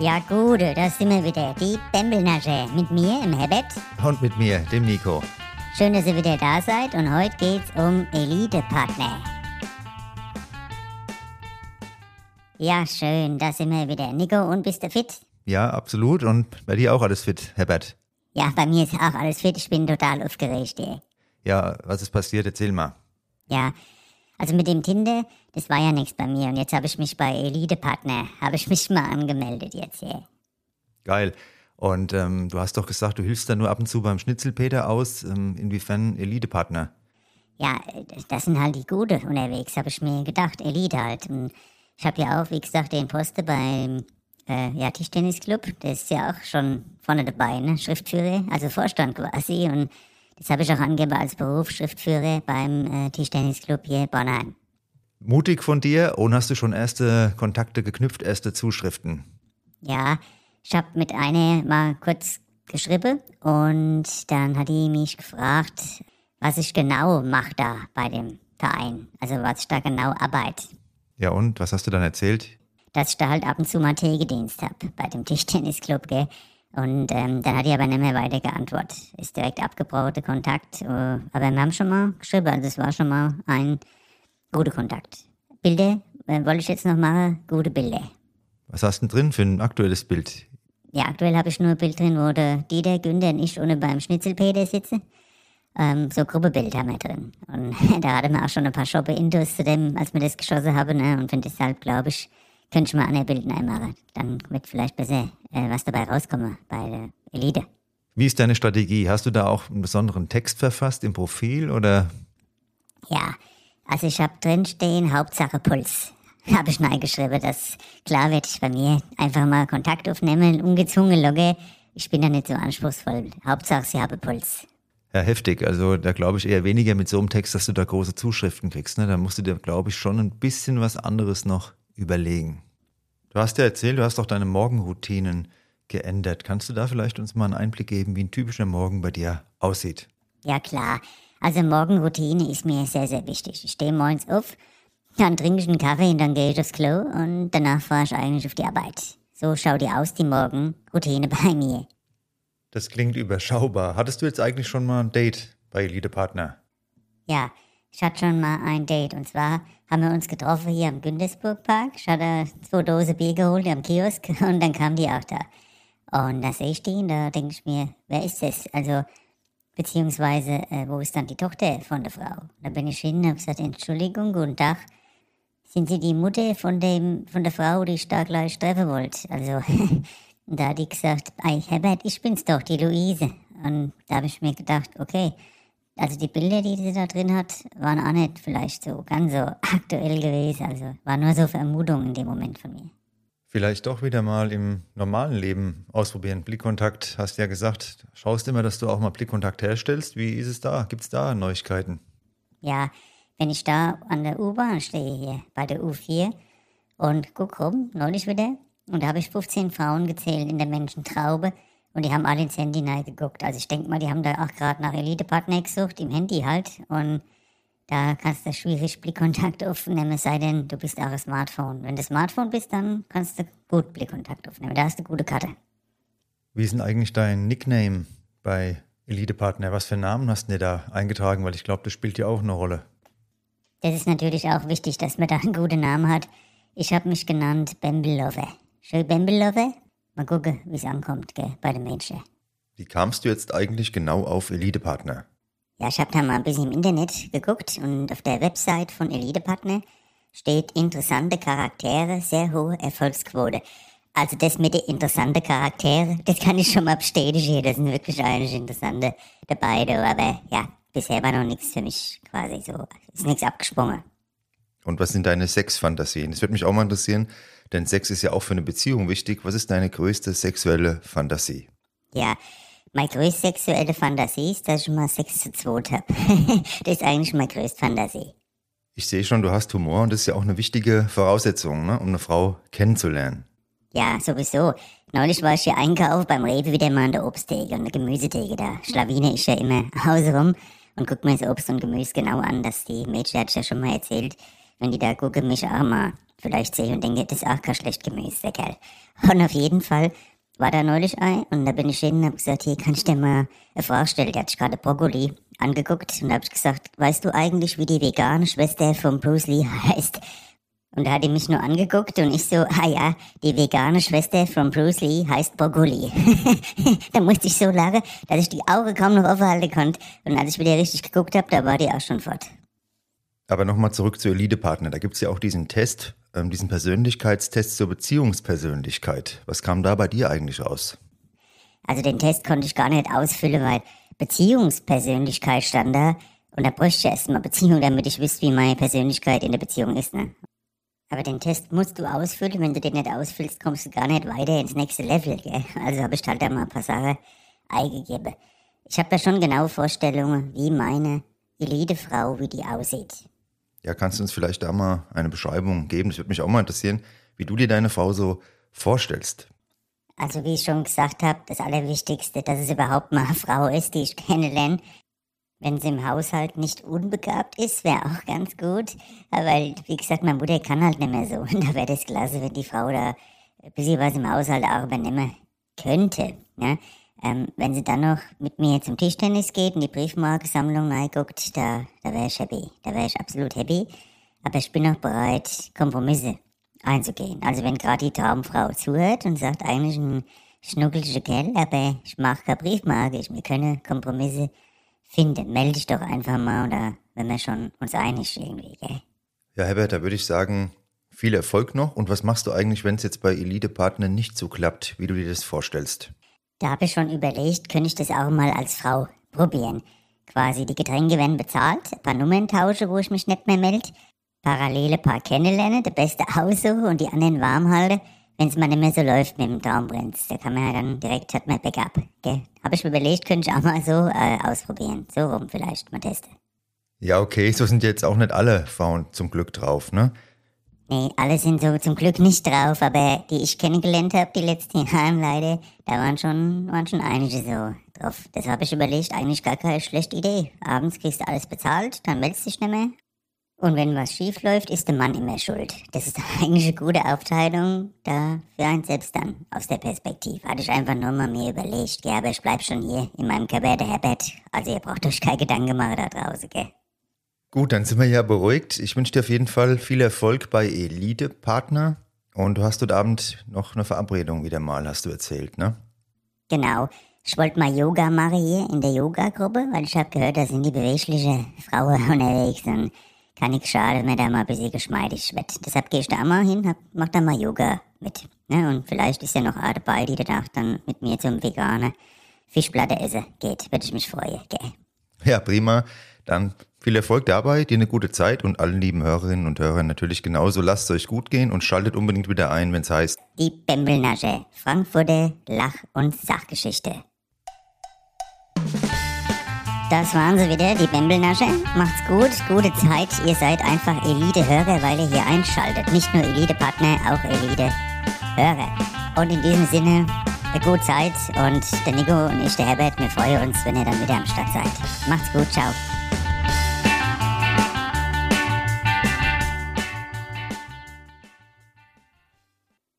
Ja, gut, da sind wir wieder. Die Bembelnasche. Mit mir, im Herbert. Und mit mir, dem Nico. Schön, dass ihr wieder da seid. Und heute geht's um Elite-Partner. Ja, schön, da sind wir wieder. Nico, und bist du fit? Ja, absolut. Und bei dir auch alles fit, Herbert? Ja, bei mir ist auch alles fit. Ich bin total aufgeregt, ey. Ja, was ist passiert? Erzähl mal. Ja, also mit dem Tinder, das war ja nichts bei mir. Und jetzt habe ich mich bei Elite Partner, habe ich mich mal angemeldet jetzt hier. Geil. Und ähm, du hast doch gesagt, du hilfst da nur ab und zu beim Schnitzelpeter aus. Ähm, inwiefern Elite-Partner? Ja, das sind halt die Gute unterwegs, habe ich mir gedacht. Elite halt. Und ich habe ja auch, wie gesagt, den Posten beim äh, ja, Tischtennisclub. Der ist ja auch schon vorne dabei, ne? Schriftführer, also Vorstand quasi. Und das habe ich auch angegeben als Beruf, Schriftführer beim äh, Tischtennisclub hier Bornheim. Mutig von dir und hast du schon erste Kontakte geknüpft, erste Zuschriften? Ja, ich habe mit einer mal kurz geschrieben und dann hat die mich gefragt, was ich genau mache da bei dem Verein, also was ich da genau arbeite. Ja und, was hast du dann erzählt? Dass ich da halt ab und zu mal Tegedienst habe bei dem Tischtennisclub, gell. Und ähm, dann hat die aber nicht mehr weiter geantwortet. Ist direkt abgebrochen, der Kontakt. Äh, aber wir haben schon mal geschrieben, also es war schon mal ein guter Kontakt. Bilder äh, wollte ich jetzt noch machen, gute Bilder. Was hast du denn drin für ein aktuelles Bild? Ja, aktuell habe ich nur ein Bild drin, wo der Dieter, Günther und ich ohne beim Schnitzelpeter sitzen. Ähm, so Gruppebild haben wir drin. Und da hatten wir auch schon ein paar Shoppe Intus zu dem, als wir das geschossen haben. Ne? Und von deshalb, glaube ich, könnte ich mal an der Bild einmachen. Dann wird vielleicht besser äh, was dabei rauskommen bei der Elite. Wie ist deine Strategie? Hast du da auch einen besonderen Text verfasst im Profil oder? Ja, also ich habe drinstehen Hauptsache Puls. Habe ich mal geschrieben, dass klar wird ich bei mir einfach mal Kontakt aufnehmen, ungezwungen logge. Ich bin da nicht so anspruchsvoll. Hauptsache sie habe Puls. Ja, heftig. Also da glaube ich eher weniger mit so einem Text, dass du da große Zuschriften kriegst. Ne? Da musst du dir, glaube ich, schon ein bisschen was anderes noch überlegen. Du hast ja erzählt, du hast auch deine Morgenroutinen geändert. Kannst du da vielleicht uns mal einen Einblick geben, wie ein typischer Morgen bei dir aussieht? Ja klar. Also Morgenroutine ist mir sehr, sehr wichtig. Ich stehe morgens auf, dann trinke ich einen Kaffee und dann gehe ich aufs Klo und danach fahre ich eigentlich auf die Arbeit. So schaut die aus, die Morgenroutine bei mir. Das klingt überschaubar. Hattest du jetzt eigentlich schon mal ein Date bei Elite Partner? Ja, ich hatte schon mal ein Date und zwar haben wir uns getroffen hier am Gündesburgpark. Ich hatte zwei Dosen Bier geholt am Kiosk und dann kam die auch da. Und da sehe ich die und da denke ich mir, wer ist das? Also, beziehungsweise, äh, wo ist dann die Tochter von der Frau? Da bin ich hin und habe gesagt, Entschuldigung, guten Tag. Sind Sie die Mutter von dem, von der Frau, die ich da gleich treffen wollte? Also, da hat die gesagt, ei, Herbert, ich bin's doch, die Luise. Und da habe ich mir gedacht, okay, also die Bilder, die sie da drin hat, waren auch nicht vielleicht so ganz so aktuell gewesen. Also war nur so Vermutung in dem Moment von mir. Vielleicht doch wieder mal im normalen Leben ausprobieren. Blickkontakt, hast ja gesagt, schaust immer, dass du auch mal Blickkontakt herstellst. Wie ist es da? Gibt es da Neuigkeiten? Ja, wenn ich da an der U-Bahn stehe hier bei der U4 und guck rum, neulich wieder, und da habe ich 15 Frauen gezählt in der Menschentraube und die haben alle ins Handy geguckt. Also ich denke mal, die haben da auch gerade nach Elite-Partner gesucht, im Handy halt. Und da kannst du schwierig Blickkontakt aufnehmen, es sei denn, du bist auch ein Smartphone. Wenn du Smartphone bist, dann kannst du gut Blickkontakt aufnehmen. Da hast du eine gute Karte. Wie ist denn eigentlich dein Nickname bei Elite Partner? Was für Namen hast du dir da eingetragen? Weil ich glaube, das spielt ja auch eine Rolle. Das ist natürlich auch wichtig, dass man da einen guten Namen hat. Ich habe mich genannt Bambelover. Schön Bambelover. Mal gucken, wie es ankommt gell, bei den Menschen. Wie kamst du jetzt eigentlich genau auf Elite Partner? Ja, ich habe da mal ein bisschen im Internet geguckt und auf der Website von Elite Partner steht interessante Charaktere, sehr hohe Erfolgsquote. Also das mit den interessanten Charakteren, das kann ich schon mal bestätigen. Das sind wirklich eigentlich interessante dabei. Aber ja, bisher war noch nichts für mich quasi so. Ist nichts abgesprungen. Und was sind deine Sexfantasien? Das würde mich auch mal interessieren, denn Sex ist ja auch für eine Beziehung wichtig. Was ist deine größte sexuelle Fantasie? Ja, meine größte sexuelle Fantasie ist, dass ich mal Sex zu zweit habe. das ist eigentlich meine größte Fantasie. Ich sehe schon, du hast Humor und das ist ja auch eine wichtige Voraussetzung, ne, um eine Frau kennenzulernen. Ja, sowieso. Neulich war ich hier einkaufen beim Rewe wieder mal an der Obsttheke und der Gemüsetheke. Da schlawine ich ja immer Hause rum und guck mir das Obst und Gemüse genau an. dass die Mädchen, hat ja schon mal erzählt, wenn die da gucken, mich auch mal vielleicht sehe und denke, das ist auch kein schlecht Gemüse, der Kerl. Und auf jeden Fall war da neulich ein und da bin ich hin und habe gesagt, hier kann ich dir mal eine Frage stellen. Der hat sich gerade Brokkoli angeguckt und da habe ich gesagt, weißt du eigentlich, wie die vegane Schwester von Bruce Lee heißt? Und da hat er mich nur angeguckt und ich so, ah ja, die vegane Schwester von Bruce Lee heißt Brokkoli. da musste ich so lachen, dass ich die Augen kaum noch offen halten konnte. Und als ich wieder richtig geguckt habe, da war die auch schon fort. Aber nochmal zurück zu Elite-Partner. Da gibt es ja auch diesen Test, ähm, diesen Persönlichkeitstest zur Beziehungspersönlichkeit. Was kam da bei dir eigentlich raus? Also den Test konnte ich gar nicht ausfüllen, weil Beziehungspersönlichkeit stand da. Und da bräuchte ich erst mal Beziehung, damit ich wüsste, wie meine Persönlichkeit in der Beziehung ist. Ne? Aber den Test musst du ausfüllen. Wenn du den nicht ausfüllst, kommst du gar nicht weiter ins nächste Level. Gell? Also habe ich halt da mal ein paar Sachen eingegeben. Ich habe da schon genaue Vorstellungen, wie meine Elite-Frau, wie die aussieht. Ja, kannst du uns vielleicht da mal eine Beschreibung geben? Das würde mich auch mal interessieren, wie du dir deine Frau so vorstellst. Also wie ich schon gesagt habe, das Allerwichtigste, dass es überhaupt mal eine Frau ist, die ich kennenlerne. Wenn sie im Haushalt nicht unbegabt ist, wäre auch ganz gut. Weil, wie gesagt, meine Mutter kann halt nicht mehr so. Und da wäre das klasse, wenn die Frau da ein bisschen was im Haushalt auch übernehmen könnte. Ja? Ähm, wenn sie dann noch mit mir zum Tischtennis geht und die Briefmarkensammlung reinguckt, da, da wäre ich happy. Da wäre ich absolut happy. Aber ich bin auch bereit, Kompromisse einzugehen. Also wenn gerade die Traumfrau zuhört und sagt, eigentlich ein schnuckeliger Kerl, aber ich mache keine Briefmarke, ich, wir können Kompromisse finden. Melde dich doch einfach mal oder wenn wir schon uns einig irgendwie, gell? Ja, Herbert, da würde ich sagen, viel Erfolg noch. Und was machst du eigentlich, wenn es jetzt bei Elite-Partnern nicht so klappt, wie du dir das vorstellst? Da habe ich schon überlegt, könnte ich das auch mal als Frau probieren. Quasi die Getränke werden bezahlt, ein paar Nummern tausche, wo ich mich nicht mehr melde, parallele Paar kennenlernen, der beste aussuchen und die anderen warm halten, wenn es mal nicht mehr so läuft mit dem Traumprinz. Da kann man ja dann direkt, hat man Backup. Habe ich mir überlegt, könnte ich auch mal so äh, ausprobieren. So rum vielleicht mal testen. Ja, okay, so sind jetzt auch nicht alle Frauen zum Glück drauf, ne? Nee, alle sind so zum Glück nicht drauf, aber die ich kennengelernt habe, die letzten Jahre leider, da waren schon, waren schon einige so drauf. Das habe ich überlegt, eigentlich gar keine schlechte Idee. Abends kriegst du alles bezahlt, dann meldest dich nicht mehr. Und wenn was schief läuft, ist der Mann immer schuld. Das ist eigentlich eine gute Aufteilung, da für einen selbst dann, aus der Perspektive. Hatte ich einfach nur mal mir überlegt, ja, aber ich bleib schon hier in meinem der Herbert. Also ihr braucht euch keine Gedanken machen da draußen, gell. Gut, dann sind wir ja beruhigt. Ich wünsche dir auf jeden Fall viel Erfolg bei Elite Partner. Und du hast heute Abend noch eine Verabredung wieder mal, hast du erzählt, ne? Genau. Ich wollte mal Yoga machen hier in der Yoga-Gruppe, weil ich habe gehört, da sind die bewegliche Frauen unterwegs und kann ich schade, wenn da mal ein bisschen geschmeidig wird. Deshalb gehe ich da mal hin, hab, mach da mal Yoga mit. Ne? Und vielleicht ist ja noch eine dabei, die danach dann mit mir zum veganen Fischplatte essen geht. Würde ich mich freuen, gell? Ja, prima. Dann viel Erfolg dabei, dir eine gute Zeit und allen lieben Hörerinnen und Hörern natürlich genauso. Lasst es euch gut gehen und schaltet unbedingt wieder ein, wenn es heißt Die Bembelnasche, Frankfurter Lach- und Sachgeschichte. Das waren sie wieder, die Bembelnasche. Macht's gut, gute Zeit. Ihr seid einfach Elite-Hörer, weil ihr hier einschaltet. Nicht nur Elite-Partner, auch Elite-Hörer. Und in diesem Sinne, eine gute Zeit und der Nico und ich, der Herbert, wir freuen uns, wenn ihr dann wieder am Start seid. Macht's gut, ciao.